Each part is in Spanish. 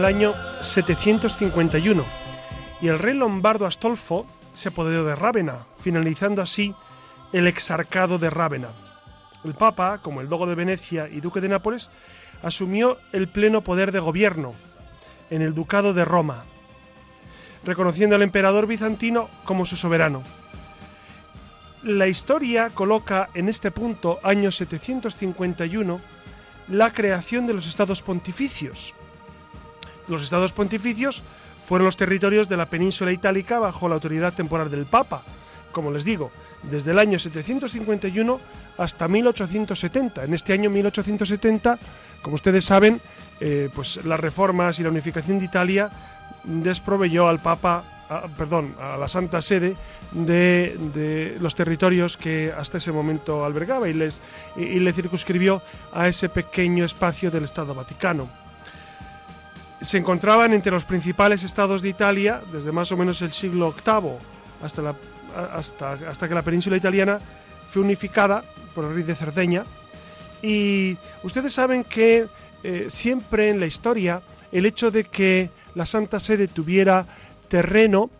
El año 751 y el rey lombardo Astolfo se apoderó de Rávena, finalizando así el exarcado de Rávena. El Papa, como el dogo de Venecia y duque de Nápoles, asumió el pleno poder de gobierno en el ducado de Roma, reconociendo al emperador bizantino como su soberano. La historia coloca en este punto, año 751, la creación de los estados pontificios, los estados pontificios fueron los territorios de la península itálica bajo la autoridad temporal del Papa, como les digo, desde el año 751 hasta 1870. En este año 1870, como ustedes saben, eh, pues las reformas y la unificación de Italia desproveyó al Papa, perdón, a la Santa Sede de, los territorios que hasta ese momento albergaba y, les, y le circunscribió a ese pequeño espacio del Estado Vaticano se encontraban entre los principales estados de Italia desde más o menos el siglo VIII hasta, hasta, hasta que la península italiana fue unificada por el rey de Cerdeña. Y ustedes saben que eh, siempre en la historia el hecho de que la Santa Sede tuviera terreno,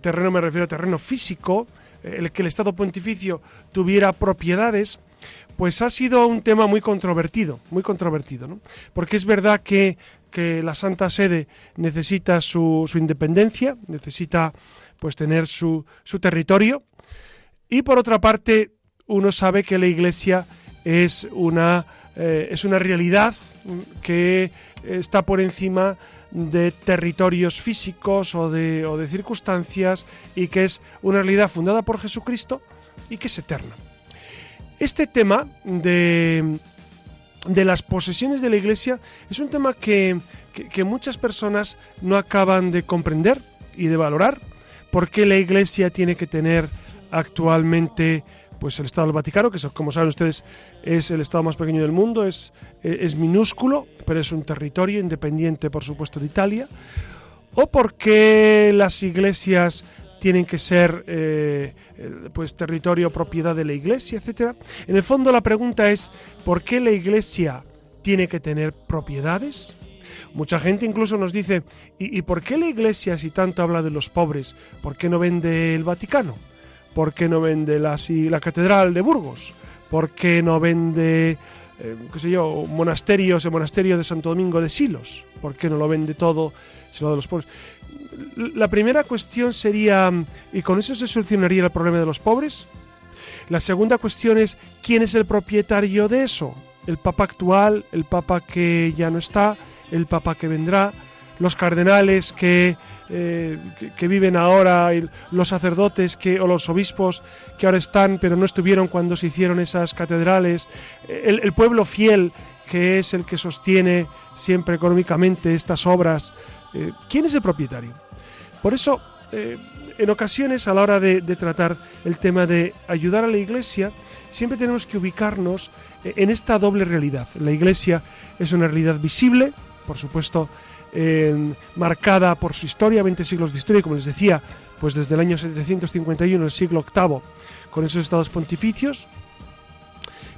terreno me refiero a terreno físico, eh, el que el Estado pontificio tuviera propiedades, pues ha sido un tema muy controvertido, muy controvertido, ¿no? Porque es verdad que que la Santa Sede necesita su, independencia, necesita pues tener su, territorio. Y por otra parte, uno sabe que la Iglesia es una, eh, es una realidad que está por encima de territorios físicos o de, o de circunstancias y que es una realidad fundada por Jesucristo y que es eterna. Este tema de, de las posesiones de la Iglesia es un tema que, muchas personas no acaban de comprender y de valorar. ¿Por qué la Iglesia tiene que tener actualmente pues el Estado del Vaticano, que como saben ustedes es el Estado más pequeño del mundo, es, es minúsculo, pero es un territorio independiente, por supuesto, de Italia? ¿O por qué las iglesias tienen que ser eh, pues territorio propiedad de la iglesia, etcétera. En el fondo la pregunta es ¿por qué la iglesia tiene que tener propiedades? Mucha gente incluso nos dice ¿y, por qué la iglesia si tanto habla de los pobres? ¿Por qué no vende el Vaticano? ¿Por qué no vende la, la catedral de Burgos? ¿Por qué no vende eh, qué sé yo, monasterios, el monasterio de Santo Domingo de Silos? ¿Por qué no lo vende todo, sino de los pobres? La primera cuestión sería, ¿y con eso se solucionaría el problema de los pobres? La segunda cuestión es, ¿quién es el propietario de eso? ¿El Papa actual? ¿El Papa que ya no está? ¿El Papa que vendrá? los cardenales que, eh, que, viven ahora, los sacerdotes que, o los obispos que ahora están pero no estuvieron cuando se hicieron esas catedrales, el, el pueblo fiel que es el que sostiene siempre económicamente estas obras, eh, ¿quién es el propietario? Por eso, eh, en ocasiones, a la hora de, tratar el tema de ayudar a la Iglesia, siempre tenemos que ubicarnos eh, en esta doble realidad. La Iglesia es una realidad visible, por supuesto, marcada por su historia, 20 siglos de historia, como les decía, pues desde el año 751, el siglo VIII, con esos estados pontificios,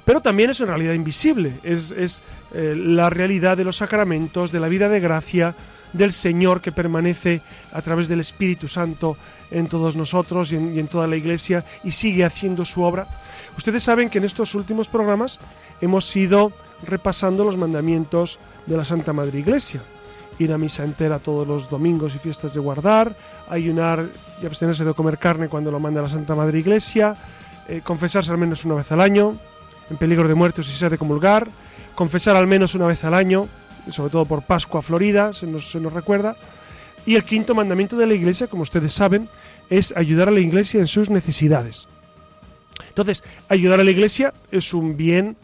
pero también es una realidad invisible, es, la realidad de los sacramentos, de la vida de gracia, del Señor que permanece a través del Espíritu Santo en todos nosotros y en, toda la Iglesia y sigue haciendo su obra. Ustedes saben que en estos últimos programas hemos ido repasando los mandamientos de la Santa Madre Iglesia. ir a misa entera todos los domingos y fiestas de guardar, ayunar y abstenerse de comer carne cuando lo manda la Santa Madre Iglesia, eh, confesarse al menos una vez al año, en peligro de muerte o si se ha de comulgar, confesar al menos una vez al año, sobre todo por Pascua Florida, se nos, se nos recuerda. Y el quinto mandamiento de la Iglesia, como ustedes saben, es ayudar a la Iglesia en sus necesidades. Entonces, ayudar a la Iglesia es un bien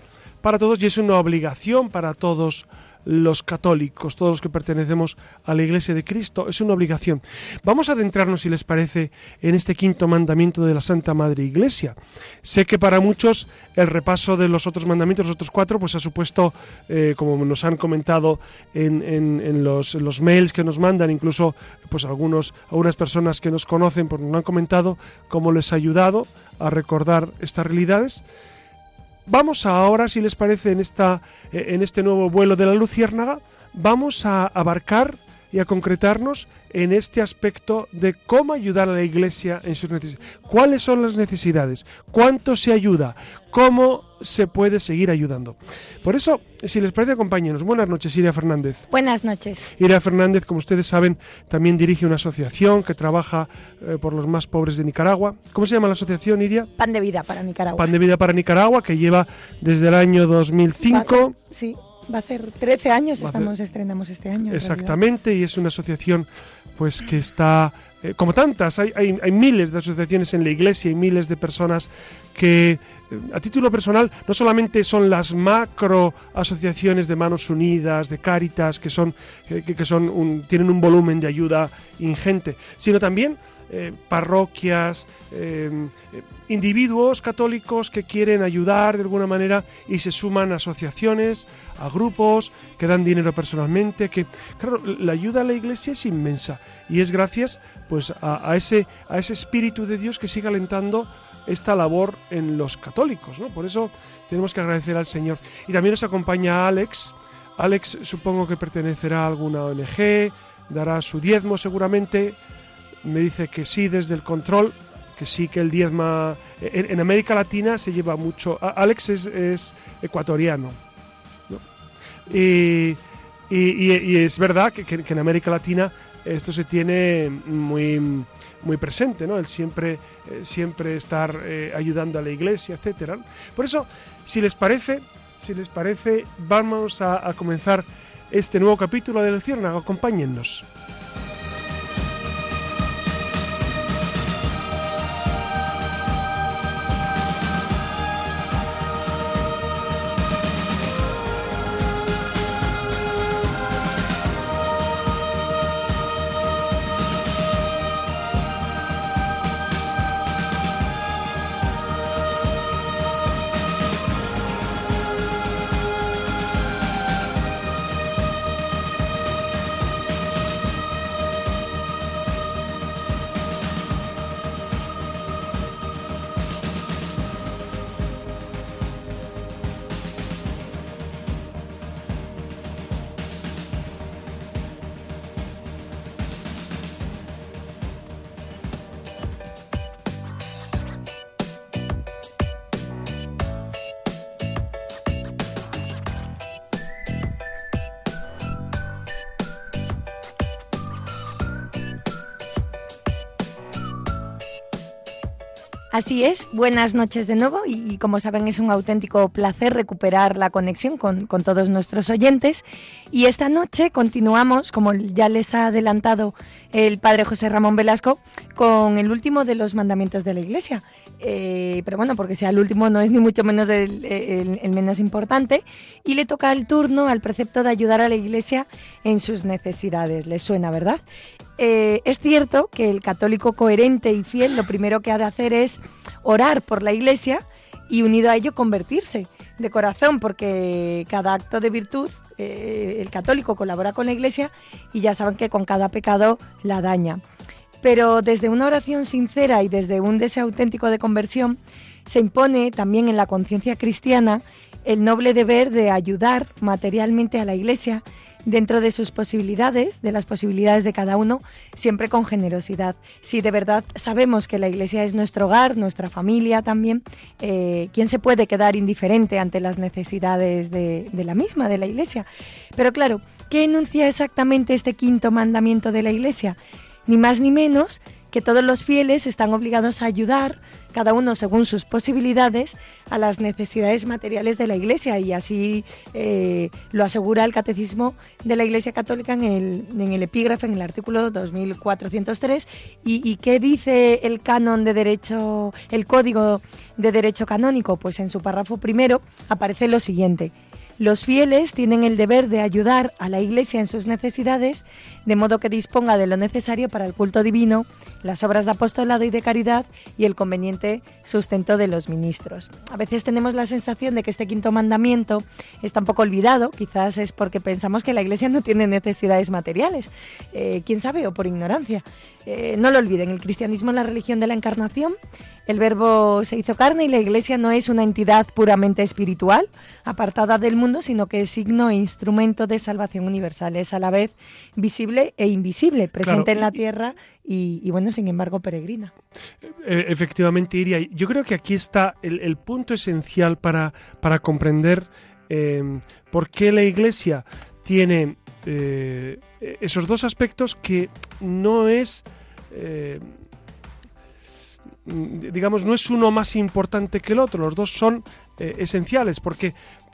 para todos y es una obligación para todos los católicos, todos los que pertenecemos a la Iglesia de Cristo, es una obligación. Vamos a adentrarnos, si les parece, en este quinto mandamiento de la Santa Madre Iglesia. Sé que para muchos el repaso de los otros mandamientos, los otros cuatro, pues ha supuesto, eh, como nos han comentado en, los, los, mails que nos mandan, incluso pues algunos, algunas personas que nos conocen, pues nos han comentado cómo les ha ayudado a recordar estas realidades. Vamos ahora, si les parece, en, esta, eh, en este nuevo vuelo de la Luciérnaga, vamos a abarcar y a concretarnos en este aspecto de cómo ayudar a la Iglesia en sus necesidades. ¿Cuáles son las necesidades? ¿Cuánto se ayuda? ¿Cómo se puede seguir ayudando? Por eso, si les parece, acompáñenos. Buenas noches, Iria Fernández. Buenas noches. Iria Fernández, como ustedes saben, también dirige una asociación que trabaja eh, por los más pobres de Nicaragua. ¿Cómo se llama la asociación, Iria? Pan de Vida para Nicaragua. Pan de Vida para Nicaragua, que lleva desde el año 2005. Sí. Va a hacer 13 años, estamos estrenamos este año. Exactamente, y es una asociación pues que está, eh, como tantas, hay, hay, hay, miles de asociaciones en la iglesia y miles de personas que eh, a título personal no solamente son las macro asociaciones de Manos Unidas, de Cáritas, que, son, eh, que, son tienen un volumen de ayuda ingente, sino también parroquias, individuos católicos que quieren ayudar de alguna manera y se suman a asociaciones, a grupos, que dan dinero personalmente, que claro, la ayuda a la iglesia es inmensa y es gracias pues a, ese, a ese espíritu de Dios que sigue alentando esta labor en los católicos, ¿no? Por eso tenemos que agradecer al Señor. Y también nos acompaña Alex. Alex supongo que pertenecerá a alguna ONG, dará su diezmo seguramente. Me dice que sí desde el control que sí que el diezma... En, América Latina se lleva mucho... Alex es, ecuatoriano. Y, es verdad que, en América Latina esto se tiene muy, muy presente, ¿no? El siempre, eh, siempre estar eh, ayudando a la iglesia, etcétera. Por eso, si les parece, si les parece, vamos a, comenzar este nuevo capítulo de Luciérnaga. Acompáñennos. Así es, buenas noches de nuevo y, como saben es un auténtico placer recuperar la conexión con, todos nuestros oyentes y esta noche continuamos, como ya les ha adelantado el padre José Ramón Velasco, con el último de los mandamientos de la Iglesia. Eh, pero bueno, porque sea el último no es ni mucho menos el, el menos importante y le toca el turno al precepto de ayudar a la Iglesia en sus necesidades. ¿Les suena, verdad? Eh, es cierto que el católico coherente y fiel lo primero que ha de hacer es orar por la Iglesia y unido a ello convertirse de corazón, porque cada acto de virtud eh, el católico colabora con la Iglesia y ya saben que con cada pecado la daña. Pero desde una oración sincera y desde un deseo auténtico de conversión, se impone también en la conciencia cristiana el noble deber de ayudar materialmente a la Iglesia dentro de sus posibilidades, de las posibilidades de cada uno, siempre con generosidad. Si de verdad sabemos que la Iglesia es nuestro hogar, nuestra familia también, eh, ¿quién se puede quedar indiferente ante las necesidades de, de la misma, de la Iglesia? Pero claro, ¿qué enuncia exactamente este quinto mandamiento de la Iglesia? Ni más ni menos que todos los fieles están obligados a ayudar, cada uno según sus posibilidades, a las necesidades materiales de la Iglesia y así eh, lo asegura el Catecismo de la Iglesia Católica en el, en el epígrafe, en el artículo 2403. ¿Y, ¿Y qué dice el canon de derecho, el Código de Derecho Canónico? Pues en su párrafo primero aparece lo siguiente. Los fieles tienen el deber de ayudar a la Iglesia en sus necesidades, de modo que disponga de lo necesario para el culto divino, las obras de apostolado y de caridad y el conveniente sustento de los ministros. A veces tenemos la sensación de que este quinto mandamiento está un poco olvidado, quizás es porque pensamos que la Iglesia no tiene necesidades materiales, eh, quién sabe, o por ignorancia. Eh, no lo olviden, el cristianismo es la religión de la encarnación, el verbo se hizo carne y la Iglesia no es una entidad puramente espiritual, apartada del mundo, sino que es signo e instrumento de salvación universal. Es a la vez visible e invisible, presente en la tierra y, bueno, sin embargo, peregrina. E, efectivamente, Iria. Yo creo que aquí está el, punto esencial para, para comprender eh, por qué la Iglesia tiene eh, esos dos aspectos que no es... Eh, digamos, no es uno más importante que el otro, los dos son eh, esenciales, porque,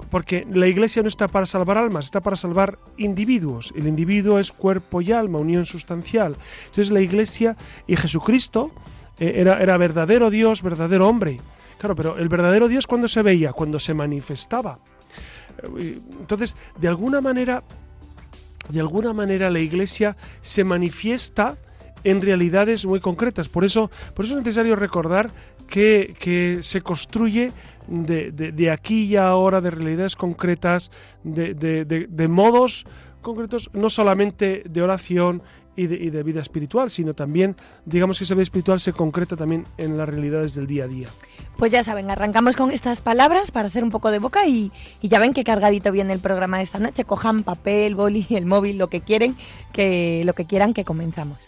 porque la iglesia no está para salvar almas, está para salvar individuos. El individuo es cuerpo y alma, unión sustancial. Entonces la iglesia y Jesucristo era, era verdadero Dios, verdadero hombre. Claro, pero el verdadero Dios cuando se veía, cuando se manifestaba. Entonces, de alguna manera, de alguna manera la iglesia se manifiesta en realidades muy concretas. Por eso, por eso es necesario recordar que, se construye de, aquí y ahora, de realidades concretas, de, modos concretos, no solamente de oración y de, vida espiritual, sino también, digamos que esa vida espiritual se concreta también en las realidades del día a día. Pues ya saben, arrancamos con estas palabras para hacer un poco de boca y, ya ven que cargadito viene el programa de esta noche. Cojan papel, boli, el móvil, lo que quieren, lo que quieran que comenzamos.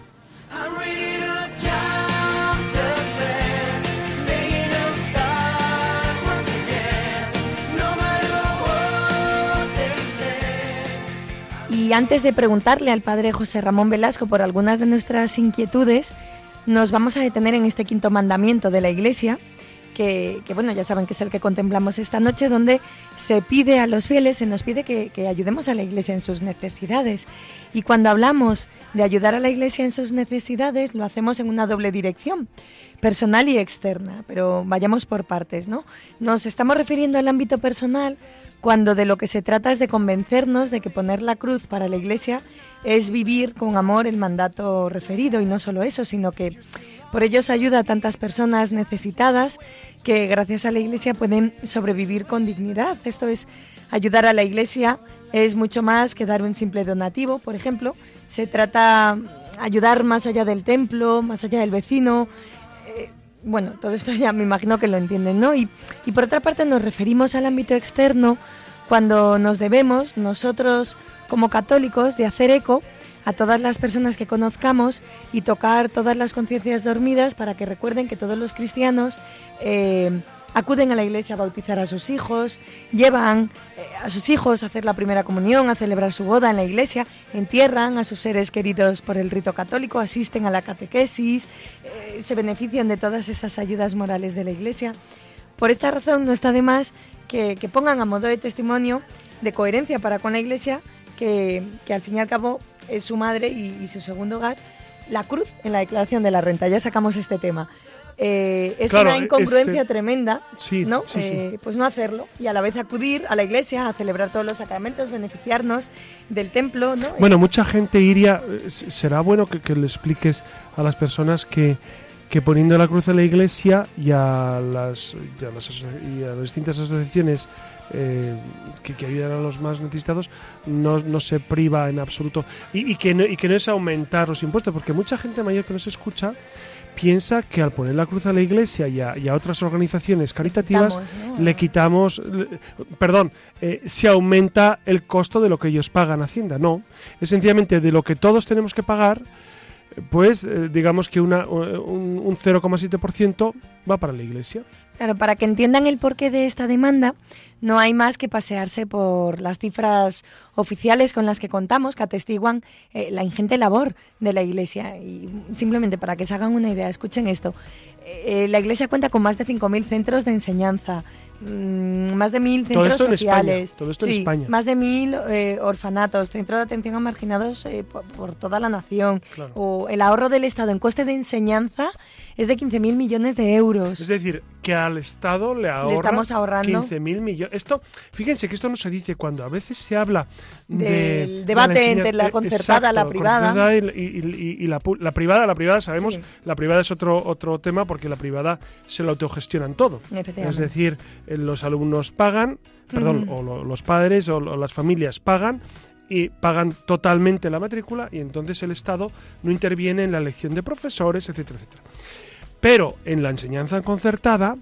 Y antes de preguntarle al padre José Ramón Velasco por algunas de nuestras inquietudes, nos vamos a detener en este quinto mandamiento de la Iglesia, que, bueno, ya saben que es el que contemplamos esta noche, donde se pide a los fieles, se nos pide que, que, ayudemos a la Iglesia en sus necesidades. Y cuando hablamos de ayudar a la Iglesia en sus necesidades, lo hacemos en una doble dirección, personal y externa, pero vayamos por partes, ¿no? Nos estamos refiriendo al ámbito personal cuando de lo que se trata es de convencernos de que poner la cruz para la Iglesia es vivir con amor el mandato referido y no solo eso, sino que por ello se ayuda a tantas personas necesitadas que gracias a la Iglesia pueden sobrevivir con dignidad. Esto es, ayudar a la Iglesia es mucho más que dar un simple donativo, por ejemplo. Se trata ayudar más allá del templo, más allá del vecino, bueno, todo esto ya me imagino que lo entienden, ¿no? Y, y por otra parte nos referimos al ámbito externo cuando nos debemos, nosotros como católicos, de hacer eco a todas las personas que conozcamos y tocar todas las conciencias dormidas para que recuerden que todos los cristianos eh, acuden a la iglesia a bautizar a sus hijos, llevan eh, a sus hijos a hacer la primera comunión, a celebrar su boda en la iglesia, entierran a sus seres queridos por el rito católico, asisten a la catequesis, eh, se benefician de todas esas ayudas morales de la iglesia. Por esta razón no está de más que, pongan a modo de testimonio de coherencia para con la iglesia que, que al fin y al cabo es su madre y, su segundo hogar, la cruz en la declaración de la renta. Ya sacamos este tema. Eh, es una incongruencia tremenda, ¿no? Eh, pues no hacerlo y a la vez acudir a la iglesia a celebrar todos los sacramentos, beneficiarnos del templo, ¿no? Bueno, mucha gente iría, será bueno que, que le expliques a las personas que que poniendo la cruz en la iglesia y a las, y a las, distintas asociaciones eh, que, ayudan a los más necesitados no, no se priva en absoluto y, que no, y que no es aumentar los impuestos porque mucha gente mayor que nos escucha piensa que al poner la cruz a la iglesia y a, otras organizaciones caritativas le quitamos, perdón, eh, se aumenta el costo de lo que ellos pagan a Hacienda. No, es sencillamente de lo que todos tenemos que pagar pues eh, digamos que una, un, un 0,7% va para la Iglesia. Claro, para que entiendan el porqué de esta demanda, no hay más que pasearse por las cifras oficiales con las que contamos, que atestiguan eh, la ingente labor de la Iglesia. Y simplemente para que se hagan una idea, escuchen esto. Eh, la Iglesia cuenta con más de 5.000 centros de enseñanza, Mm, más de mil centros sociales, más de mil eh, orfanatos, centros de atención a marginados eh, por, toda la nación, o el ahorro del Estado en coste de enseñanza es de 15.000 millones de euros. Es decir, que al Estado le, ahorra estamos ahorrando 15.000 millones. Esto, fíjense que esto no se dice cuando a veces se habla del debate entre la concertada, y la privada. Y, la, privada, la privada sabemos, la privada es otro otro tema porque la privada se lo autogestionan todo. Es decir, eh, los alumnos pagan, perdón, o los padres o las familias pagan y pagan totalmente la matrícula y entonces el Estado no interviene en la elección de profesores, etcétera, etcétera. Pero en la enseñanza concertada,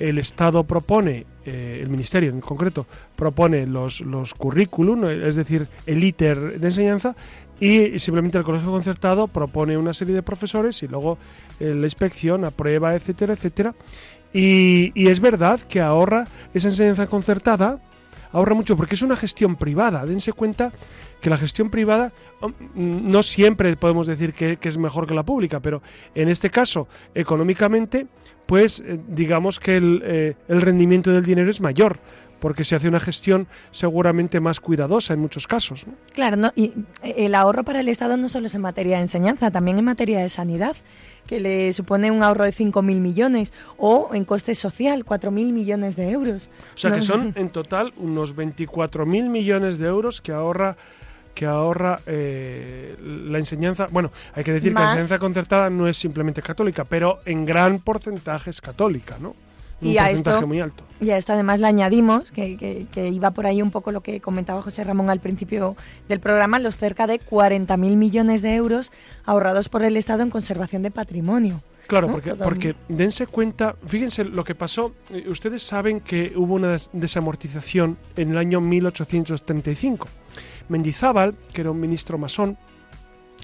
el Estado propone, eh, el Ministerio en concreto, propone los, los currículum, es decir, el ITER de enseñanza, y simplemente el colegio concertado propone una serie de profesores y luego eh, la inspección aprueba, etcétera, etcétera. Y, y es verdad que ahorra esa enseñanza concertada, ahorra mucho porque es una gestión privada. Dense cuenta que la gestión privada um, no siempre podemos decir que, es mejor que la pública, pero en este caso, económicamente, pues eh, digamos que el, eh, el rendimiento del dinero es mayor porque se hace una gestión seguramente más cuidadosa en muchos casos. Claro, ¿no? y el ahorro para el Estado no solo es en materia de enseñanza, también en materia de sanidad, que le supone un ahorro de 5.000 millones, o en coste social, 4.000 millones de euros. O sea que son en total unos 24.000 millones de euros que ahorra que ahorra eh, la enseñanza. Bueno, hay que decir que la enseñanza concertada no es simplemente católica, pero en gran porcentaje es católica, ¿no? y a esto, muy alto. Y a esto además le añadimos, que, que, iba por ahí un poco lo que comentaba José Ramón al principio del programa, los cerca de 40.000 millones de euros ahorrados por el Estado en conservación de patrimonio. Claro, porque, porque dense cuenta, fíjense lo que pasó, eh, ustedes saben que hubo una desamortización en el año 1835. Mendizábal, que era un ministro masón,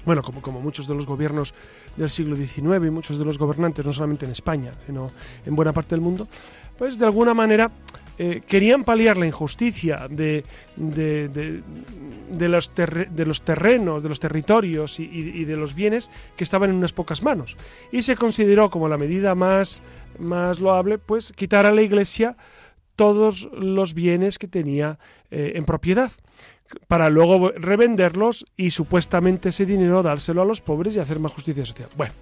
bueno, como, como muchos de los gobiernos del siglo XIX y muchos de los gobernantes, no solamente en España, sino en buena parte del mundo, pues de alguna manera eh, querían paliar la injusticia de, de, de, los, de los terrenos, de los territorios y, de los bienes que estaban en unas pocas manos. Y se consideró como la medida más, más loable, pues quitar a la Iglesia todos los bienes que tenía eh, en propiedad para luego revenderlos y supuestamente ese dinero dárselo a los pobres y hacer más justicia social. Bueno,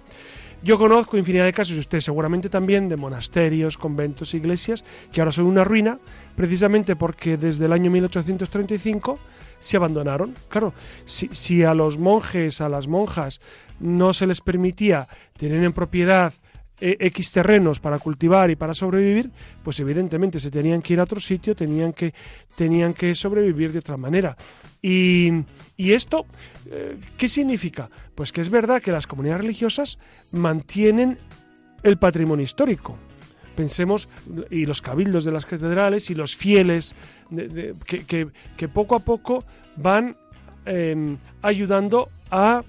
yo conozco infinidad de casos, y usted seguramente también, de monasterios, conventos, iglesias, que ahora son una ruina, precisamente porque desde el año 1835 se abandonaron. Claro, si, si a los monjes, a las monjas, no se les permitía tener en propiedad X terrenos para cultivar y para sobrevivir, pues evidentemente se tenían que ir a otro sitio, tenían que, tenían que sobrevivir de otra manera. Y, esto, eh, ¿qué significa? Pues que es verdad que las comunidades religiosas mantienen el patrimonio histórico. Pensemos, y los cabildos de las catedrales y los fieles, que, poco a poco van em, ayudando a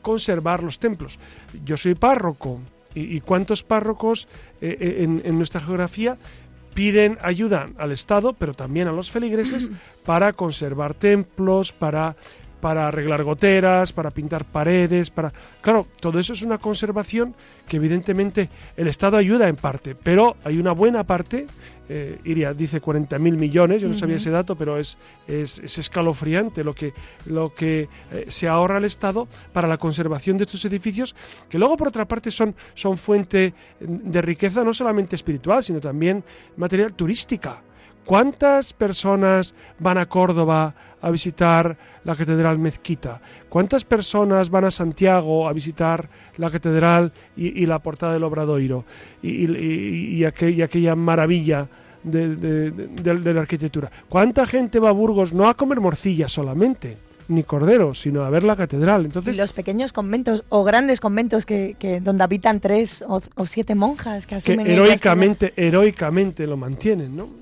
conservar los templos. Yo soy párroco ¿Y, cuántos párrocos eh, eh, en, nuestra geografía piden ayuda al Estado, pero también a los feligreses, para conservar templos, para, para arreglar goteras, para pintar paredes, para... Claro, todo eso es una conservación que evidentemente el Estado ayuda en parte, pero hay una buena parte, eh, Iria dice 40.000 millones, yo no sabía ese dato, pero es, es, escalofriante lo que, lo que eh, se ahorra el Estado para la conservación de estos edificios, que luego por otra parte son, son fuente de riqueza no solamente espiritual, sino también material turística. ¿Cuántas personas van a Córdoba a visitar la Catedral Mezquita? ¿Cuántas personas van a Santiago a visitar la Catedral y, la Portada del Obradoiro? Y, aquella maravilla de, la arquitectura. ¿Cuánta gente va a Burgos no a comer morcilla solamente? ni cordero, sino a ver la catedral. Entonces, y los pequeños conventos o grandes conventos que, donde habitan tres o, siete monjas que asumen que heroicamente, heroicamente lo mantienen, ¿no?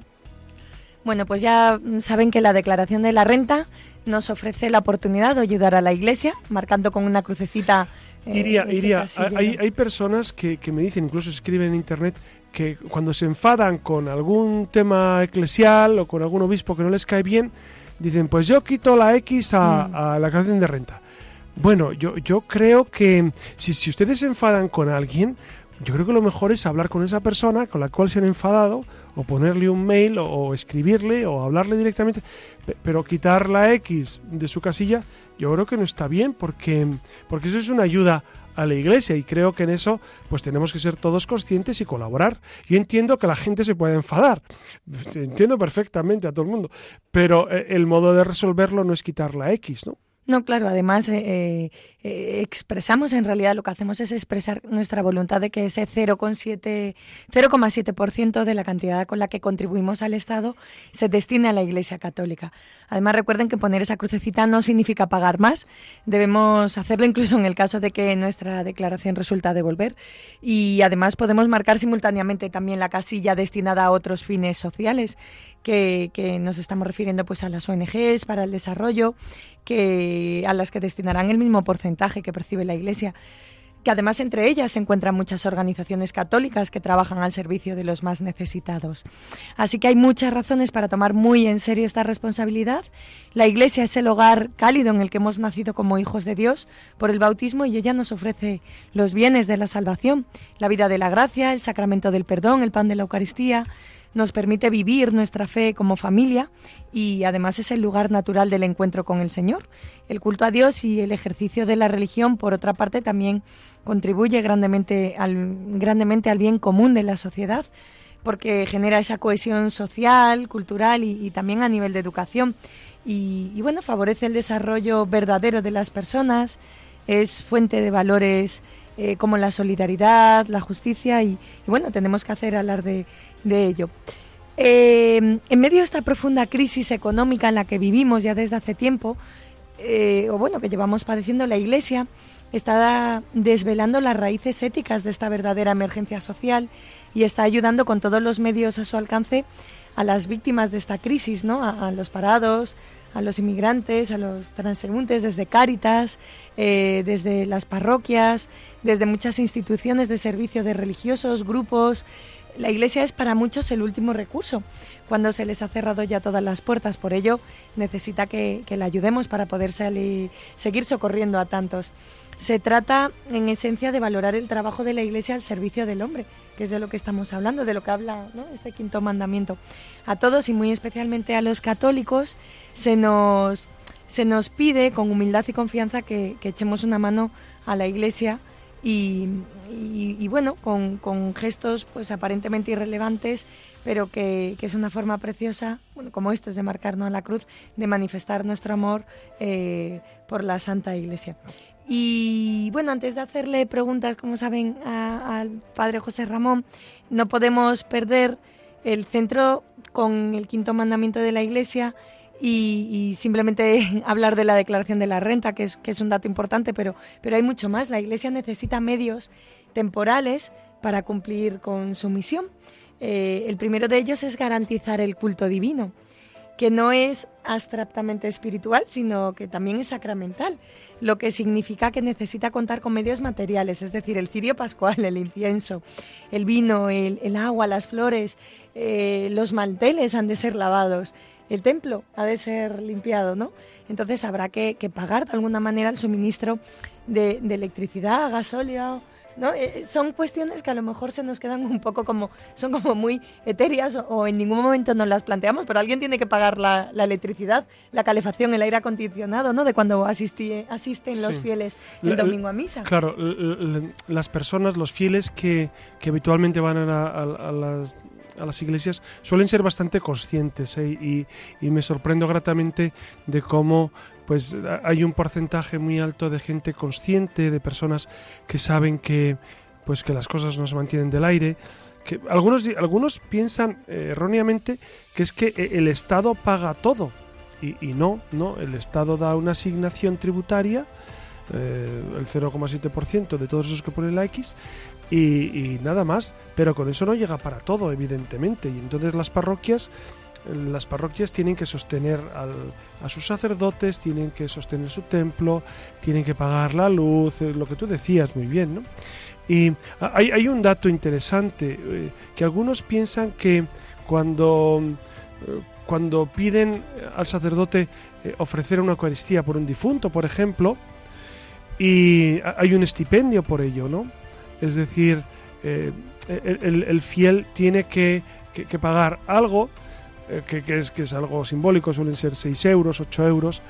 Bueno, pues ya saben que la declaración de la renta nos ofrece la oportunidad de ayudar a la iglesia, marcando con una crucecita. Eh, iría, iría. Hay, hay, personas que, que me dicen, incluso escriben en internet, que cuando se enfadan con algún tema eclesial o con algún obispo que no les cae bien, dicen, pues yo quito la X a, mm. a la declaración de renta. Bueno, yo, yo creo que si, si ustedes se enfadan con alguien, yo creo que lo mejor es hablar con esa persona con la cual se han enfadado o ponerle un mail o, escribirle o hablarle directamente, pero quitar la X de su casilla yo creo que no está bien porque, porque eso es una ayuda a la iglesia y creo que en eso pues tenemos que ser todos conscientes y colaborar. Yo entiendo que la gente se puede enfadar, entiendo perfectamente a todo el mundo, pero eh, el modo de resolverlo no es quitar la X, ¿no? No, claro, además eh, eh, expresamos en realidad lo que hacemos es expresar nuestra voluntad de que ese 0,7% de la cantidad con la que contribuimos al Estado se destine a la Iglesia Católica. Además, recuerden que poner esa crucecita no significa pagar más, debemos hacerlo incluso en el caso de que nuestra declaración resulta devolver y además podemos marcar simultáneamente también la casilla destinada a otros fines sociales que, nos estamos refiriendo pues a las ONGs para el desarrollo que, a las que destinarán el mismo porcentaje que percibe la Iglesia que además entre ellas se encuentran muchas organizaciones católicas que trabajan al servicio de los más necesitados. Así que hay muchas razones para tomar muy en serio esta responsabilidad. La Iglesia es el hogar cálido en el que hemos nacido como hijos de Dios por el bautismo y ella nos ofrece los bienes de la salvación, la vida de la gracia, el sacramento del perdón, el pan de la Eucaristía, nos permite vivir nuestra fe como familia y además es el lugar natural del encuentro con el Señor. El culto a Dios y el ejercicio de la religión, por otra parte, también contribuye grandemente al, grandemente al bien común de la sociedad porque genera esa cohesión social, cultural y, también a nivel de educación. Y, bueno, favorece el desarrollo verdadero de las personas, es fuente de valores eh, como la solidaridad, la justicia y, bueno, tenemos que hacer alarde de ello. Eh, en medio de esta profunda crisis económica en la que vivimos ya desde hace tiempo, eh, o bueno, que llevamos padeciendo la Iglesia, está desvelando las raíces éticas de esta verdadera emergencia social y está ayudando con todos los medios a su alcance a las víctimas de esta crisis, ¿no? a, los parados, a los inmigrantes, a los transeúntes, desde Cáritas, eh, desde las parroquias, desde muchas instituciones de servicio de religiosos, grupos, la iglesia es para muchos el último recurso, cuando se les ha cerrado ya todas las puertas. Por ello, necesita que, que le ayudemos para poder salir, seguir socorriendo a tantos. Se trata, en esencia, de valorar el trabajo de la iglesia al servicio del hombre, que es de lo que estamos hablando, de lo que habla este quinto mandamiento. A todos y muy especialmente a los católicos se nos, se nos pide con humildad y confianza que, que echemos una mano a la iglesia y, bueno, con, gestos pues aparentemente irrelevantes, pero que, es una forma preciosa, bueno, como este es de marcarnos en la cruz, de manifestar nuestro amor eh, por la Santa Iglesia. Y bueno, antes de hacerle preguntas, como saben, al Padre José Ramón, no podemos perder el centro con el quinto mandamiento de la Iglesia, y, simplemente hablar de la declaración de la renta, que es, que es un dato importante, pero, pero hay mucho más. La Iglesia necesita medios temporales para cumplir con su misión. Eh, el primero de ellos es garantizar el culto divino, que no es abstractamente espiritual, sino que también es sacramental, lo que significa que necesita contar con medios materiales, es decir, el cirio pascual, el incienso, el vino, el, agua, las flores, eh, los manteles han de ser lavados, el templo ha de ser limpiado, ¿no? Entonces habrá que, pagar de alguna manera el suministro de, de electricidad, gasóleo, ¿no? Eh, son cuestiones que a lo mejor se nos quedan un poco como, son como muy etéreas o, en ningún momento nos las planteamos, pero alguien tiene que pagar la, electricidad, la calefacción, el aire acondicionado, ¿no? De cuando asisten los fieles el domingo a misa. Claro, las personas, los fieles que, habitualmente van a, las a las iglesias suelen ser bastante conscientes ¿eh? y, y, me sorprendo gratamente de cómo pues hay un porcentaje muy alto de gente consciente, de personas que saben que pues que las cosas no se mantienen del aire, que algunos algunos piensan eh, erróneamente que es que eh, el Estado paga todo y, no, no, el Estado da una asignación tributaria eh, el 0,7% de todos esos que pone la X y, y, nada más, pero con eso no llega para todo, evidentemente. Y entonces las parroquias las parroquias tienen que sostener a sus sacerdotes, tienen que sostener su templo, tienen que pagar la luz, eh, lo que tú decías muy bien, ¿no? Y hay, un dato interesante, eh, que algunos piensan que cuando, eh, cuando piden al sacerdote ofrecer una Eucaristía por un difunto, por ejemplo, y hay un estipendio por ello, ¿no? Es decir, el, fiel tiene que, que pagar algo eh, que, es, que es algo simbólico, suelen ser 6 euros, 8 euros.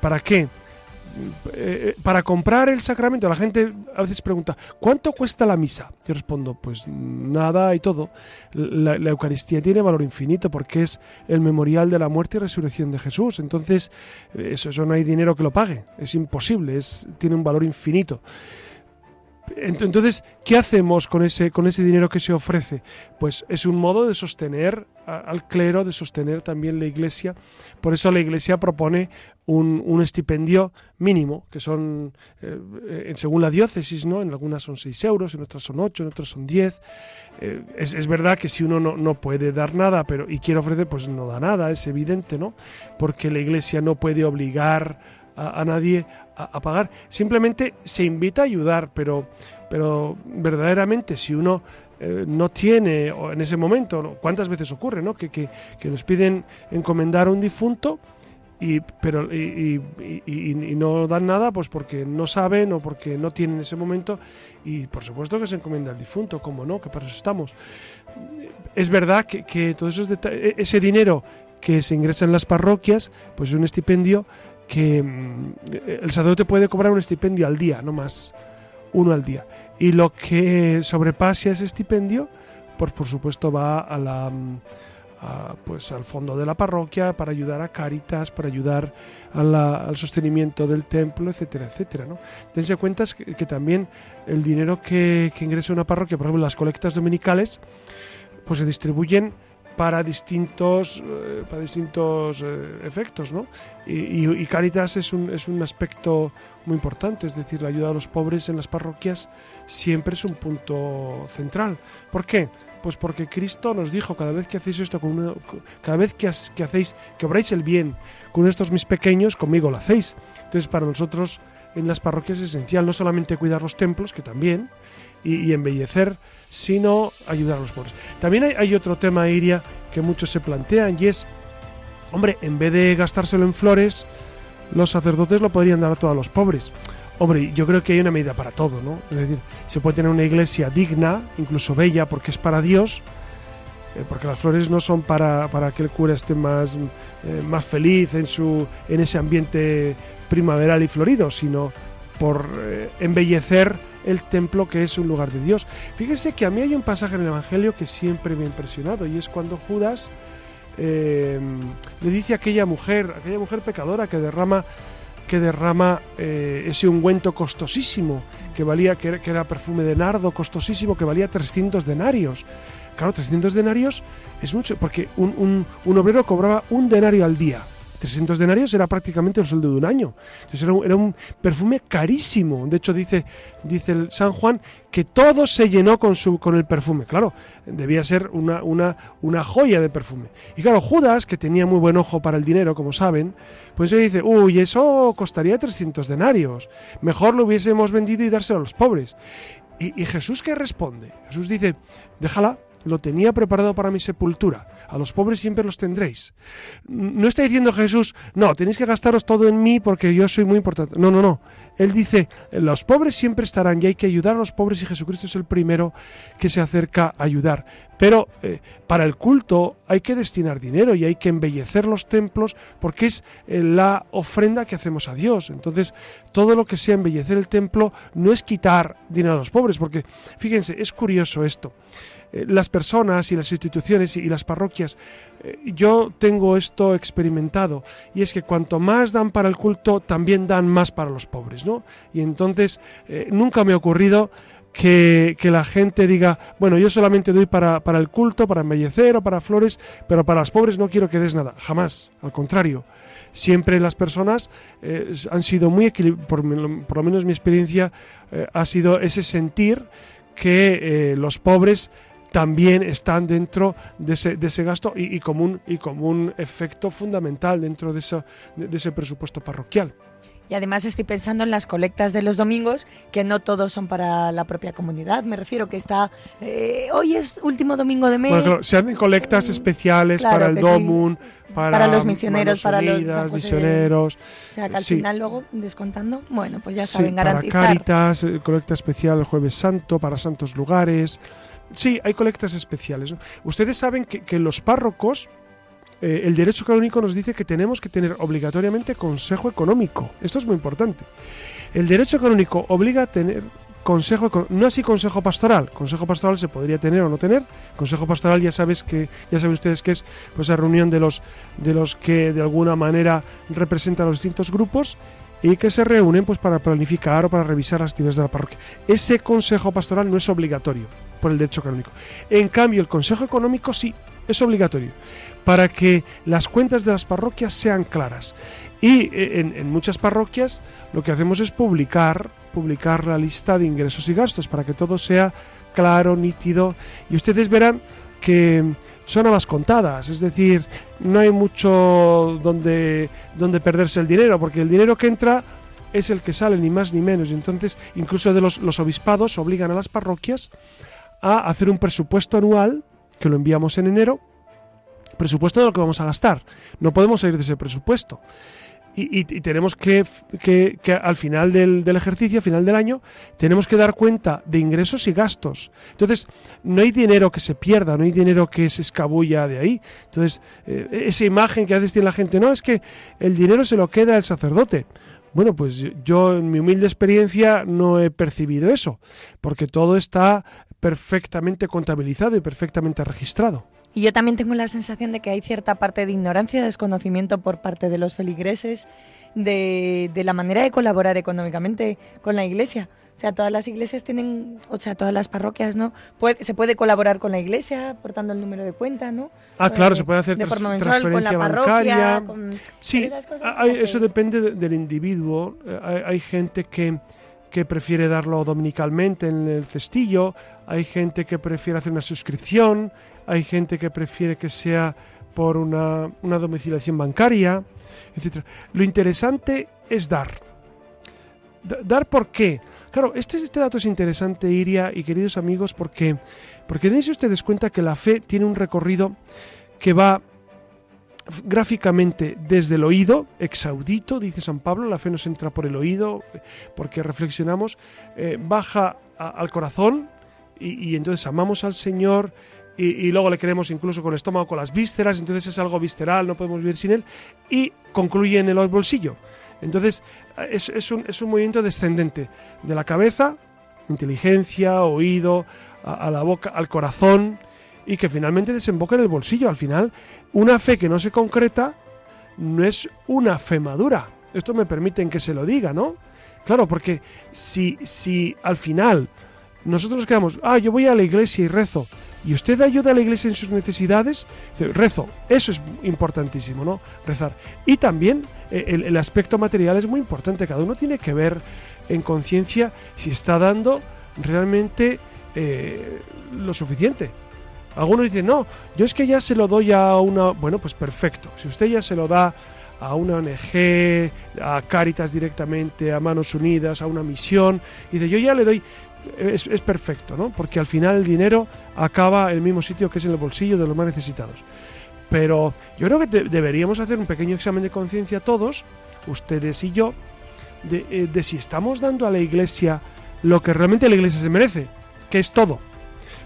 ¿Para qué? Eh, eh, para comprar el sacramento, la gente a veces pregunta, ¿cuánto cuesta la misa? Yo respondo, pues nada y todo. La, Eucaristía tiene valor infinito porque es el memorial de la muerte y resurrección de Jesús. Entonces, eso, eso no hay dinero que lo pague, es imposible, es, tiene un valor infinito. Entonces, ¿qué hacemos con ese, con ese dinero que se ofrece? Pues es un modo de sostener al clero, de sostener también la iglesia. Por eso la iglesia propone un, estipendio mínimo, que son, eh, según la diócesis, ¿no? En algunas son 6 euros, en otras son 8, en otras son 10. Eh, es, verdad que si uno no, puede dar nada pero y quiere ofrecer, pues no da nada, es evidente, ¿no? Porque la iglesia no puede obligar a, nadie a, pagar. Simplemente se invita a ayudar, pero, pero verdaderamente si uno eh, no tiene o en ese momento, ¿cuántas veces ocurre, no? Que, que, nos piden encomendar a un difunto y, pero, y, no dan nada pues porque no saben o porque no tienen ese momento y por supuesto que se encomienda al difunto, como no, que para eso estamos. Es verdad que, que todo e, ese dinero que se ingresa en las parroquias, pues es un estipendio que mm, el sacerdote puede cobrar un estipendio al día, no más uno al día. Y lo que sobrepase ese estipendio, pues por supuesto va a la mm, pues al fondo de la parroquia para ayudar a Cáritas, para ayudar al sostenimiento del templo, etcétera, etcétera. ¿no? Tense cuenta que, que, también el dinero que ingresa una parroquia, por ejemplo las colectas dominicales, pues se distribuyen para distintos, eh, para distintos eh, efectos, ¿no? Y, y, Caritas es un, es un aspecto muy importante, es decir, la ayuda a los pobres en las parroquias siempre es un punto central. ¿Por qué? Pues porque Cristo nos dijo, cada vez que hacéis esto, cada vez que hacéis, que obráis el bien con estos mis pequeños, conmigo lo hacéis. Entonces, para nosotros en las parroquias es esencial no solamente cuidar los templos, que también, y, embellecer, sino ayudar a los pobres. También hay, otro tema, Iria, que muchos se plantean y es, hombre, en vez de gastárselo en flores, los sacerdotes lo podrían dar a todos los pobres. Hombre, yo creo que hay una medida para todo, ¿no? Es decir, se puede tener una iglesia digna, incluso bella, porque es para Dios, eh, porque las flores no son para, para que el cura esté más, eh, más feliz en, su, en ese ambiente primaveral y florido, sino por eh, embellecer el templo que es un lugar de Dios. Fíjese que a mí hay un pasaje en el Evangelio que siempre me ha impresionado y es cuando Judas eh, le dice a aquella mujer, aquella mujer pecadora que derrama que derrama eh, ese ungüento costosísimo, que valía que era, perfume de nardo costosísimo, que valía 300 denarios. Claro, 300 denarios es mucho, porque un, un obrero cobraba un denario al día. 300 denarios era prácticamente el sueldo de un año. Entonces era un, perfume carísimo. De hecho, dice, dice San Juan que todo se llenó con, su, con el perfume. Claro, debía ser una, una, una joya de perfume. Y claro, Judas, que tenía muy buen ojo para el dinero, como saben, pues se dice, uy, eso costaría 300 denarios. Mejor lo hubiésemos vendido y dárselo a los pobres. ¿Y, y Jesús qué responde? Jesús dice, déjala, lo tenía preparado para mi sepultura. A los pobres siempre los tendréis. No está diciendo Jesús, no, tenéis que gastaros todo en mí porque yo soy muy importante. No, no, no. Él dice, los pobres siempre estarán y hay que ayudar a los pobres y Jesucristo es el primero que se acerca a ayudar. Pero eh, para el culto hay que destinar dinero y hay que embellecer los templos porque es eh, la ofrenda que hacemos a Dios. Entonces, todo lo que sea embellecer el templo no es quitar dinero a los pobres, porque fíjense, es curioso esto. Eh, las personas y las instituciones y las parroquias, yo tengo esto experimentado y es que cuanto más dan para el culto, también dan más para los pobres, ¿no? Y entonces nunca me ha ocurrido que, la gente diga, bueno, yo solamente doy para, para, el culto, para embellecer o para flores, pero para los pobres no quiero que des nada. Jamás, al contrario. Siempre las personas eh, han sido muy equilibradas, por, lo menos mi experiencia eh, ha sido ese sentir que eh, los pobres también están dentro de ese, de ese gasto y, como un, y como un efecto fundamental dentro de, eso, de ese presupuesto parroquial. Y además estoy pensando en las colectas de los domingos, que no todos son para la propia comunidad. Me refiero que está. Eh, hoy es último domingo de mes. Bueno, claro, se hacen colectas mm, especiales para el Domun, para, los misioneros, para los misioneros. O sea, que al final luego, descontando, bueno, pues ya saben garantizar. Para Cáritas, eh, colecta especial el Jueves Santo, para santos lugares. Sí, hay colectas especiales. Ustedes saben que, que los párrocos eh, el derecho canónico nos dice que tenemos que tener obligatoriamente consejo económico. Esto es muy importante. El derecho canónico obliga a tener consejo no así consejo pastoral. Consejo pastoral se podría tener o no tener. Consejo pastoral ya sabes que ya saben ustedes que es pues la reunión de los de los que de alguna manera representan los distintos grupos y que se reúnen pues para planificar o para revisar las actividades de la parroquia. Ese consejo pastoral no es obligatorio por el derecho canónico. En cambio, el consejo económico sí es obligatorio para que las cuentas de las parroquias sean claras. Y eh, en, muchas parroquias lo que hacemos es publicar, publicar la lista de ingresos y gastos para que todo sea claro, nítido. Y ustedes verán que son a contadas, es decir, no hay mucho donde, donde perderse el dinero, porque el dinero que entra es el que sale, ni más ni menos. Y entonces, incluso de los, los obispados obligan a las parroquias a hacer un presupuesto anual, que lo enviamos en enero, presupuesto de lo que vamos a gastar. No podemos salir de ese presupuesto. Y, tenemos que, que, al final del, del, ejercicio, al final del año, tenemos que dar cuenta de ingresos y gastos. Entonces, no hay dinero que se pierda, no hay dinero que se escabulla de ahí. Entonces, eh, esa imagen que a veces tiene la gente, no, es que el dinero se lo queda el sacerdote. Bueno, pues yo en mi humilde experiencia no he percibido eso, porque todo está perfectamente contabilizado y perfectamente registrado. Y yo también tengo la sensación de que hay cierta parte de ignorancia, desconocimiento por parte de los feligreses de, la manera de colaborar económicamente con la iglesia. O sea, todas las iglesias tienen, o sea, todas las parroquias, ¿no? se puede colaborar con la iglesia aportando el número de cuenta, ¿no? Ah, claro, se puede hacer de forma transferencia bancaria. sí, eso depende del individuo. Eh, hay, gente que, que prefiere darlo dominicalmente en el cestillo, hay gente que prefiere hacer una suscripción, hay gente que prefiere que sea por una, domiciliación bancaria, etc. Lo interesante es dar. ¿Dar por qué? Claro, este, este dato es interesante, Iria y queridos amigos, porque, porque dense ustedes cuenta que la fe tiene un recorrido que va gráficamente desde el oído, exaudito, dice San Pablo, la fe nos entra por el oído, porque reflexionamos, eh, baja al corazón y, entonces amamos al Señor, y, luego le queremos incluso con el estómago, con las vísceras, entonces es algo visceral, no podemos vivir sin él, y concluye en el bolsillo. Entonces es, un, es un movimiento descendente de la cabeza, inteligencia, oído, a, la boca, al corazón, y que finalmente desemboca en el bolsillo. Al final, una fe que no se concreta no es una fe madura. Esto me permiten que se lo diga, ¿no? Claro, porque si, si al final nosotros nos quedamos, ah, yo voy a la iglesia y rezo, y usted ayuda a la iglesia en sus necesidades, rezo, eso es importantísimo, ¿no? Rezar. Y también eh, el, aspecto material es muy importante, cada uno tiene que ver en conciencia si está dando realmente eh, lo suficiente. Algunos dicen, no, yo es que ya se lo doy a una... Bueno, pues perfecto. Si usted ya se lo da a una ONG, a Cáritas directamente, a Manos Unidas, a una misión, y dice, yo ya le doy, es, perfecto, ¿no? Porque al final el dinero acaba en el mismo sitio que es en el bolsillo de los más necesitados. Pero yo creo que deberíamos hacer un pequeño examen de conciencia todos, ustedes y yo, de, eh, de, si estamos dando a la iglesia lo que realmente la iglesia se merece, que es todo.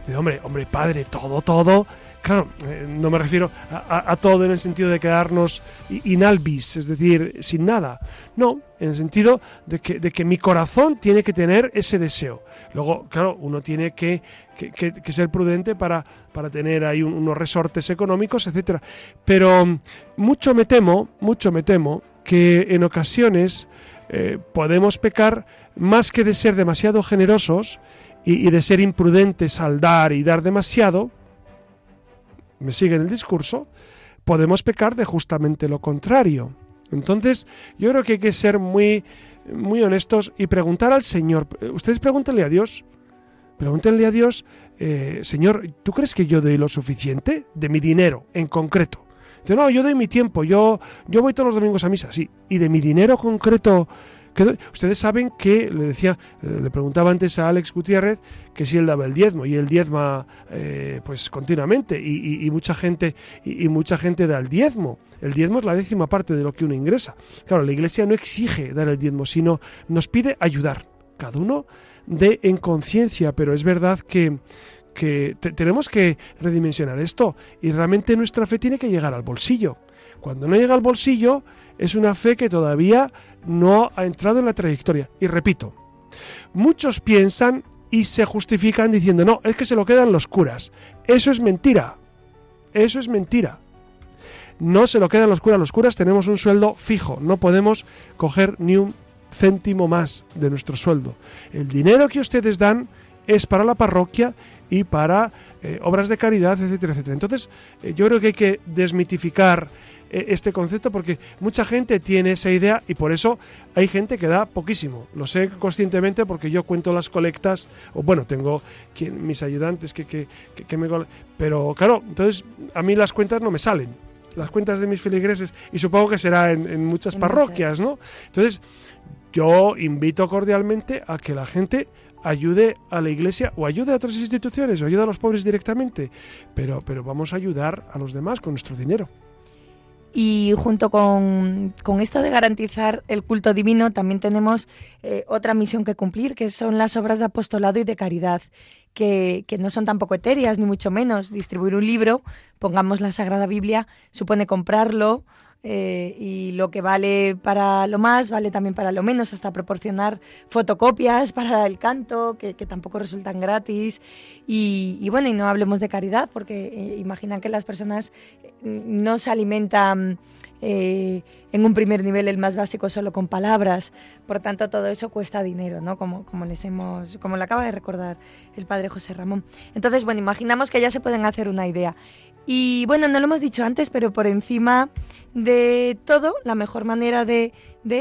De, hombre, hombre, padre, todo, todo, Claro, eh, no me refiero a, todo en el sentido de quedarnos inalvis, es decir, sin nada. No, en el sentido de que, de que mi corazón tiene que tener ese deseo. Luego, claro, uno tiene que, que, ser prudente para, para tener ahí unos resortes económicos, etcétera. Pero mm, mucho me temo, mucho me temo que en ocasiones eh, podemos pecar más que de ser demasiado generosos y, y de ser imprudentes al dar y dar demasiado, me siguen el discurso, podemos pecar de justamente lo contrario. Entonces, yo creo que hay que ser muy, muy honestos y preguntar al Señor. Ustedes pregúntenle a Dios, pregúntenle a Dios, eh, Señor, ¿tú crees que yo doy lo suficiente de mi dinero en concreto? Dice, no, yo doy mi tiempo, yo, yo voy todos los domingos a misa, sí, y de mi dinero concreto Ustedes saben que, le decía, eh, le preguntaba antes a Alex Gutiérrez que si él daba el diezmo, y él diezma eh, pues continuamente, y, mucha gente, y, mucha gente da el diezmo. El diezmo es la décima parte de lo que uno ingresa. Claro, la iglesia no exige dar el diezmo, sino nos pide ayudar. Cada uno de en conciencia, pero es verdad que, que tenemos que redimensionar esto y realmente nuestra fe tiene que llegar al bolsillo. Cuando no llega al bolsillo, es una fe que todavía no ha entrado en la trayectoria. Y repito, muchos piensan y se justifican diciendo, no, es que se lo quedan los curas. Eso es mentira. Eso es mentira. No se lo quedan los curas. Los curas tenemos un sueldo fijo. No podemos coger ni un céntimo más de nuestro sueldo. El dinero que ustedes dan es para la parroquia y para eh, obras de caridad, etcétera, etcétera. Entonces, eh, yo creo que hay que desmitificar este concepto porque mucha gente tiene esa idea y por eso hay gente que da poquísimo. Lo sé conscientemente porque yo cuento las colectas, o bueno, tengo mis ayudantes que, que, que, me... Pero claro, entonces a mí las cuentas no me salen las cuentas de mis feligreses y supongo que será en, muchas parroquias, ¿no? Entonces, yo invito cordialmente a que la gente ayude a la iglesia o ayude a otras instituciones o ayude a los pobres directamente, pero, pero vamos a ayudar a los demás con nuestro dinero. Y junto con, esto de garantizar el culto divino, también tenemos eh, otra misión que cumplir, que son las obras de apostolado y de caridad, que, que, no son tampoco etéreas, ni mucho menos. Distribuir un libro, pongamos la Sagrada Biblia, supone comprarlo, eh, y lo que vale para lo más vale también para lo menos, hasta proporcionar fotocopias para el canto, que, tampoco resultan gratis. Y, bueno, y no hablemos de caridad, porque eh, imaginan que las personas eh, no se alimentan en un primer nivel, el más básico, solo con palabras. Por tanto, todo eso cuesta dinero, ¿no? Como, como les hemos, como le acaba de recordar el padre José Ramón. Entonces, bueno, imaginamos que ya se pueden hacer una idea. Y bueno, no lo hemos dicho antes, pero por encima de todo, la mejor manera de,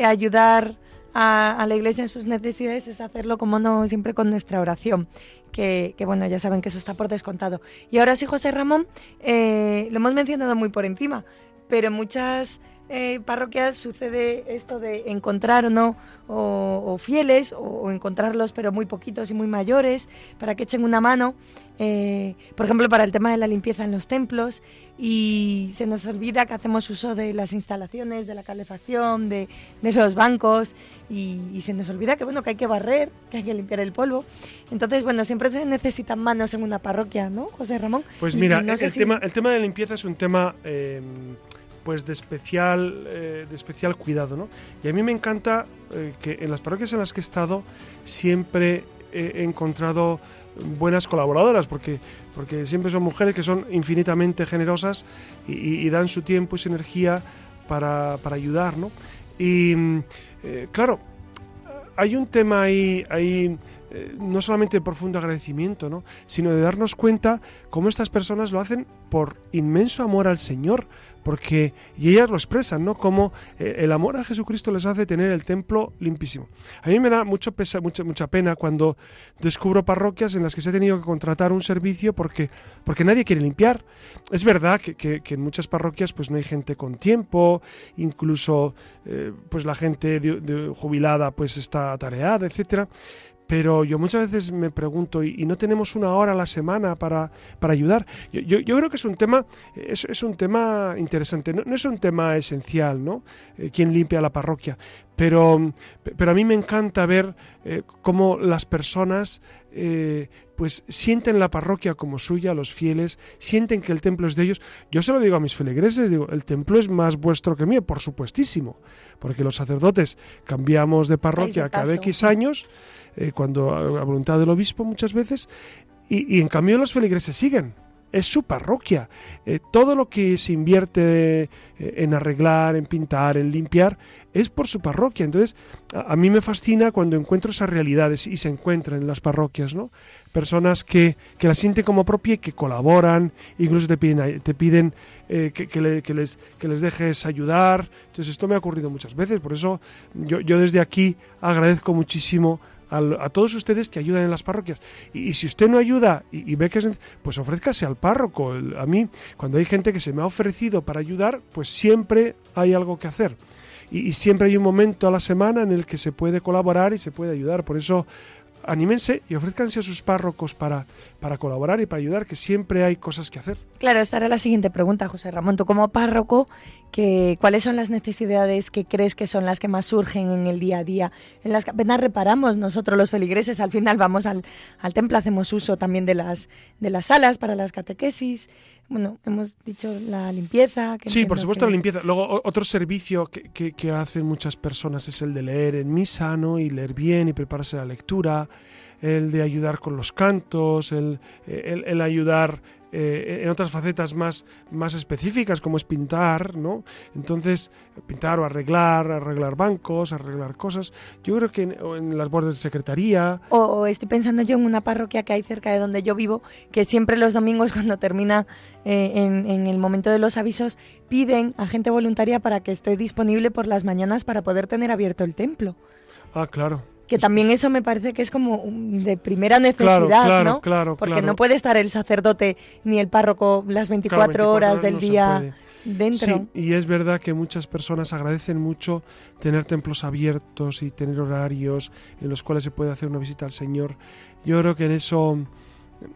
ayudar a, la iglesia en sus necesidades es hacerlo, como no, siempre con nuestra oración. Que, bueno, ya saben que eso está por descontado. Y ahora sí, José Ramón, eh, lo hemos mencionado muy por encima, pero muchas eh, parroquias sucede esto de encontrar o no o, fieles o, encontrarlos pero muy poquitos y muy mayores para que echen una mano, eh, por ejemplo para el tema de la limpieza en los templos y se nos olvida que hacemos uso de las instalaciones, de la calefacción, de, los bancos y, se nos olvida que bueno que hay que barrer, que hay que limpiar el polvo. Entonces bueno siempre se necesitan manos en una parroquia, ¿no, José Ramón? Pues mira, el, tema, el tema de limpieza es un tema eh, pues de especial, eh, de especial cuidado. ¿no? Y a mí me encanta eh, que en las parroquias en las que he estado siempre he encontrado buenas colaboradoras, porque, porque siempre son mujeres que son infinitamente generosas y, dan su tiempo y su energía para, para ayudar. Y eh, claro, hay un tema ahí, ahí no solamente de profundo agradecimiento, ¿no? sino de darnos cuenta cómo estas personas lo hacen por inmenso amor al Señor, porque y ellas lo expresan, ¿no? Como eh, el amor a Jesucristo les hace tener el templo limpísimo. A mí me da mucho pesa, mucha, mucha pena cuando descubro parroquias en las que se ha tenido que contratar un servicio porque, porque nadie quiere limpiar. Es verdad que, en muchas parroquias pues no hay gente con tiempo, incluso eh, pues la gente jubilada pues está atareada, etcétera pero yo muchas veces me pregunto, ¿y, no tenemos una hora a la semana para, para ayudar? Yo, yo, creo que es un tema, es, es un tema interesante, no, es un tema esencial, ¿no? Eh, ¿Quién limpia la parroquia? Pero, pero a mí me encanta ver eh, cómo las personas eh, pues sienten la parroquia como suya, los fieles, sienten que el templo es de ellos. Yo se lo digo a mis feligreses, digo, el templo es más vuestro que mío, por supuestísimo, porque los sacerdotes cambiamos de parroquia cada X años eh, cuando a, voluntad del obispo muchas veces, y, en cambio los feligreses siguen. Es su parroquia. Eh, todo lo que se invierte eh, en arreglar, en pintar, en limpiar, es por su parroquia. Entonces, a, mí me fascina cuando encuentro esas realidades y se encuentran en las parroquias, ¿no? Personas que, que la sienten como propia y que colaboran, incluso te piden, te piden que, que, les, que les dejes ayudar. Entonces, esto me ha ocurrido muchas veces. Por eso, yo, yo desde aquí agradezco muchísimo a, todos ustedes que ayudan en las parroquias. Y, si usted no ayuda y, ve que es, pues ofrézcase al párroco. a mí, cuando hay gente que se me ha ofrecido para ayudar, pues siempre hay algo que hacer. Y siempre hay un momento a la semana en el que se puede colaborar y se puede ayudar. Por eso anímense y ofrezcanse a sus párrocos para, para colaborar y para ayudar, que siempre hay cosas que hacer. Claro, esta era la siguiente pregunta, José Ramón. Tú como párroco, que, ¿cuáles son las necesidades que crees que son las que más surgen en el día a día? En las que apenas reparamos nosotros los feligreses, al final vamos al, al templo, hacemos uso también de las, de las salas para las catequesis, bueno, hemos dicho la limpieza. sí, por supuesto la limpieza. Luego otro servicio que, que, hacen muchas personas es el de leer en misa, ¿no? Y leer bien y prepararse la lectura, el de ayudar con los cantos, el, el, el ayudar eh, en otras facetas más, más específicas como es pintar, ¿no? Entonces, pintar o arreglar, arreglar bancos, arreglar cosas. Yo creo que en, las bordes de secretaría. O, estoy pensando yo en una parroquia que hay cerca de donde yo vivo, que siempre los domingos cuando termina eh, en, en el momento de los avisos, piden a gente voluntaria para que esté disponible por las mañanas para poder tener abierto el templo. Ah, claro. Que también eso me parece que es como de primera necesidad, ¿no? Claro, Porque no puede estar el sacerdote ni el párroco las 24, horas del día dentro. Sí, y es verdad que muchas personas agradecen mucho tener templos abiertos y tener horarios en los cuales se puede hacer una visita al Señor. Yo creo que en eso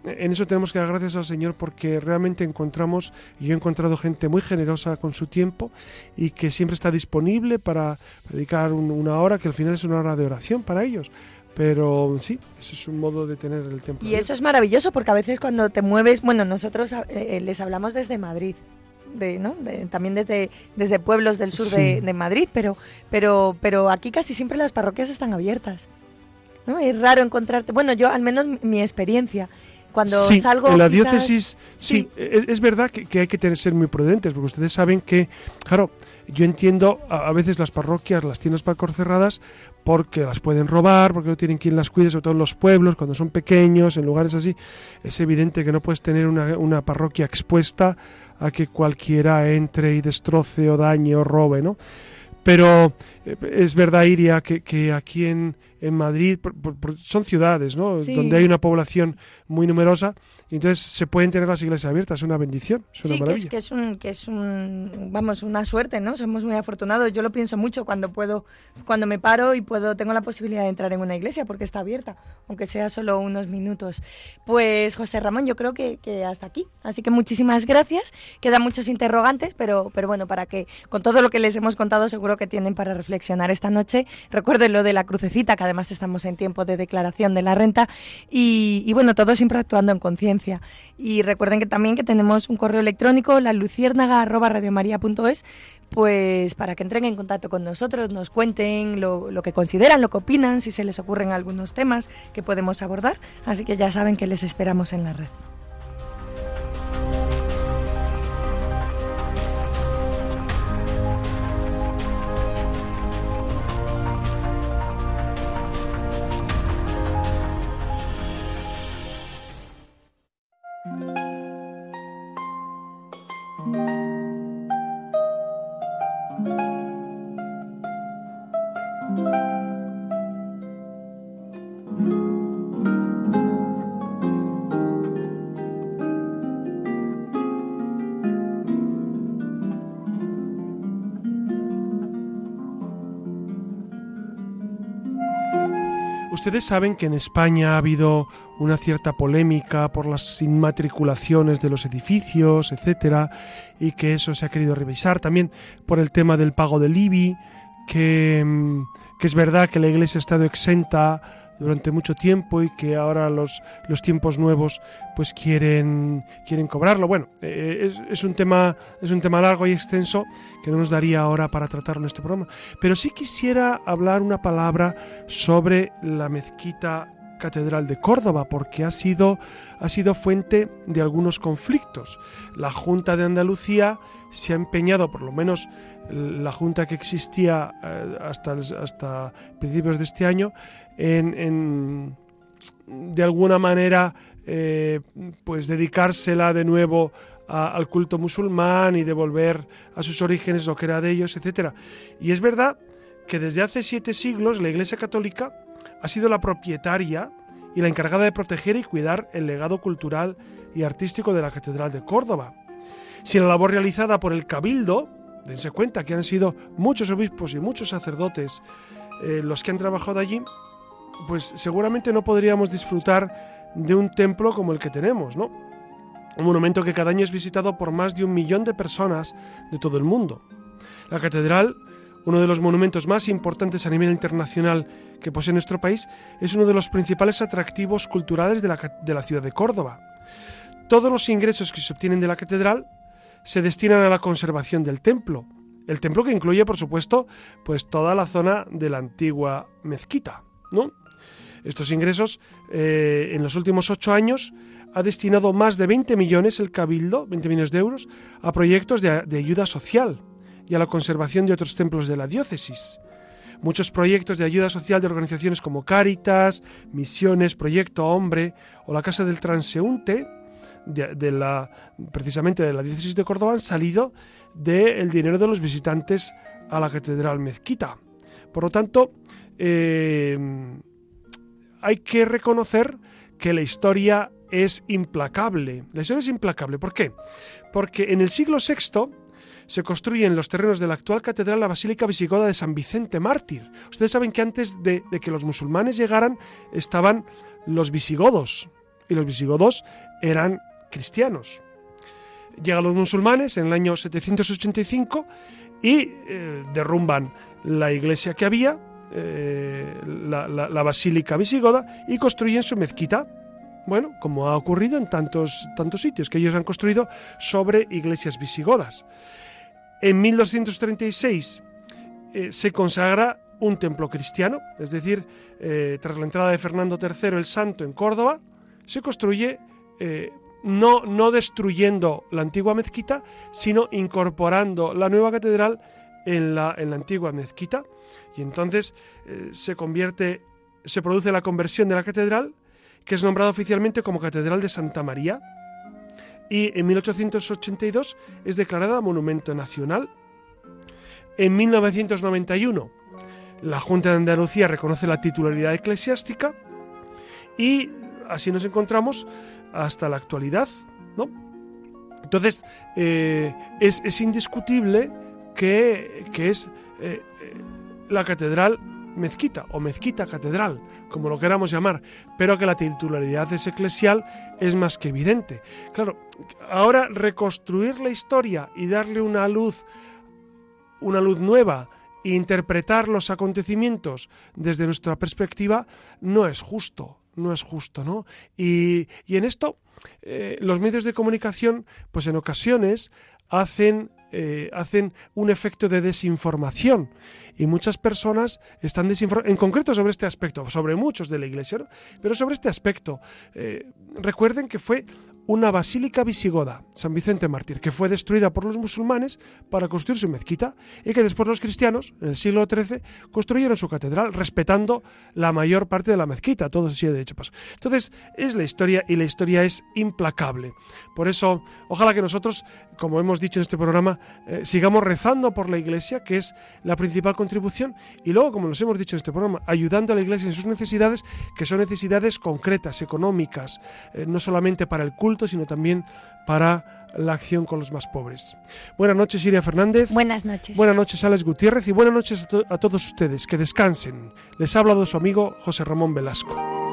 en eso tenemos que dar gracias al Señor porque realmente encontramos, y yo he encontrado gente muy generosa con su tiempo y que siempre está disponible para dedicar una hora, que al final es una hora de oración para ellos. Pero sí, eso es un modo de tener el templo. Y eso es maravilloso porque a veces cuando te mueves, bueno, nosotros eh, eh, les hablamos desde Madrid. De, ¿no? también desde, desde pueblos del sur de, de, Madrid, pero, pero, pero aquí casi siempre las parroquias están abiertas. ¿no? Es raro encontrarte, bueno, yo al menos mi experiencia, cuando salgo... En la diócesis, sí, Es, verdad que, hay que tener, ser muy prudentes, porque ustedes saben que, claro, yo entiendo a, veces las parroquias las tienen para cerradas porque las pueden robar, porque no tienen quien las cuide, sobre todo en los pueblos, cuando son pequeños, en lugares así. Es evidente que no puedes tener una, una parroquia expuesta a que cualquiera entre y destroce o dañe o robe, ¿no? Pero eh, es verdad, Iria, que, que aquí en, en Madrid son ciudades, ¿no? Donde hay una población muy numerosa y entonces se pueden tener las iglesias abiertas, es una bendición, es una sí, maravilla. Que es, que es un, que es un, vamos, una suerte, ¿no? Somos muy afortunados. Yo lo pienso mucho cuando puedo, cuando me paro y puedo, tengo la posibilidad de entrar en una iglesia porque está abierta, aunque sea solo unos minutos. Pues José Ramón, yo creo que, que hasta aquí. Así que muchísimas gracias. Quedan muchos interrogantes, pero, pero bueno, para que con todo lo que les hemos contado seguro que tienen para reflexionar esta noche. Recuerden lo de la crucecita, que además estamos en tiempo de declaración de la renta y, bueno, todo siempre actuando en conciencia y recuerden que también que tenemos un correo electrónico, la luciérnaga@radiomaria.es, pues para que entren en contacto con nosotros, nos cuenten lo, lo, que consideran, lo que opinan, si se les ocurren algunos temas que podemos abordar. Así que ya saben que les esperamos en la red. Ustedes saben que en España ha habido una cierta polémica por las inmatriculaciones de los edificios, etcétera, y que eso se ha querido revisar. También por el tema del pago del IBI, que, mm, que es verdad que la Iglesia ha estado exenta durante mucho tiempo y que ahora los, los tiempos nuevos pues quieren, quieren cobrarlo. Bueno, eh, es, es, un tema, es un tema largo y extenso que no nos daría ahora para tratarlo en este programa. Pero sí quisiera hablar una palabra sobre la mezquita Catedral de Córdoba, porque ha sido, ha sido fuente de algunos conflictos. La Junta de Andalucía se ha empeñado, por lo menos la Junta que existía eh, hasta, hasta principios de este año, en, de alguna manera eh, pues dedicársela de nuevo al culto musulmán y devolver a sus orígenes lo que era de ellos, etc. Y es verdad que desde hace siete siglos la Iglesia Católica ha sido la propietaria y la encargada de proteger y cuidar el legado cultural y artístico de la Catedral de Córdoba. Si la labor realizada por el Cabildo, dense cuenta que han sido muchos obispos y muchos sacerdotes eh, los que han trabajado allí, pues seguramente no podríamos disfrutar de un templo como el que tenemos, ¿no? Un monumento que cada año es visitado por más de un millón de personas de todo el mundo. La catedral, uno de los monumentos más importantes a nivel internacional que posee nuestro país, es uno de los principales atractivos culturales de la, ciudad de Córdoba. Todos los ingresos que se obtienen de la catedral se destinan a la conservación del templo. El templo que incluye, por supuesto, pues toda la zona de la antigua mezquita, ¿no? Estos ingresos, eh, en los últimos ocho años, ha destinado más de 20 millones el Cabildo, 20 millones de euros, a proyectos de, ayuda social y a la conservación de otros templos de la diócesis. Muchos proyectos de ayuda social de organizaciones como Cáritas, Misiones, Proyecto Hombre o la Casa del Transeúnte, precisamente de la diócesis de Córdoba, han salido del dinero de los visitantes a la Catedral Mezquita. Por lo tanto, eh, hay que reconocer que la historia es implacable. La historia es implacable. ¿Por qué? Porque en el siglo VI se construye en los terrenos de la actual catedral la Basílica Visigoda de San Vicente Mártir. Ustedes saben que antes de, que los musulmanes llegaran estaban los visigodos y los visigodos eran cristianos. Llegan los musulmanes en el año 785 y eh, derrumban la iglesia que había eh, la, basílica visigoda y construyen su mezquita. Bueno, como ha ocurrido en tantos, tantos sitios, que ellos han construido sobre iglesias visigodas. En 1236 eh, se consagra un templo cristiano, es decir, eh, tras la entrada de Fernando III el Santo en Córdoba, se construye no, no destruyendo la antigua mezquita, sino incorporando la nueva catedral en la, en la antigua mezquita y entonces eh, se convierte, se produce la conversión de la catedral, que es nombrada oficialmente como Catedral de Santa María, y en 1882 es declarada Monumento Nacional. En 1991 la Junta de Andalucía reconoce la titularidad eclesiástica y así nos encontramos hasta la actualidad, ¿no? Entonces, eh, es, indiscutible que, es eh, la catedral mezquita o mezquita catedral, como lo queramos llamar, pero que la titularidad es eclesial es más que evidente. Claro, ahora reconstruir la historia y darle una luz, una luz nueva, e interpretar los acontecimientos desde nuestra perspectiva no es justo, no es justo, ¿no? Y, en esto eh, los medios de comunicación, pues en ocasiones hacen eh, hacen un efecto de desinformación y muchas personas están desinformadas, en concreto sobre este aspecto, sobre muchos de la iglesia, pero sobre este aspecto. Eh, recuerden que fue una basílica visigoda, San Vicente Mártir, que fue destruida por los musulmanes para construir su mezquita y que después los cristianos, en el siglo XIII, construyeron su catedral respetando la mayor parte de la mezquita, todo así de hecho. Entonces, es la historia y la historia es implacable. Por eso, ojalá que nosotros, como hemos dicho en este programa, eh, sigamos rezando por la iglesia, que es la principal contribución, y luego, como nos hemos dicho en este programa, ayudando a la iglesia en sus necesidades, que son necesidades concretas, económicas, eh, no solamente para el culto, sino también para la acción con los más pobres. Buenas noches, Iria Fernández. Buenas noches. Buenas noches, Alex Gutiérrez. Y buenas noches a, a todos ustedes. Que descansen. Les ha hablado su amigo José Ramón Velasco.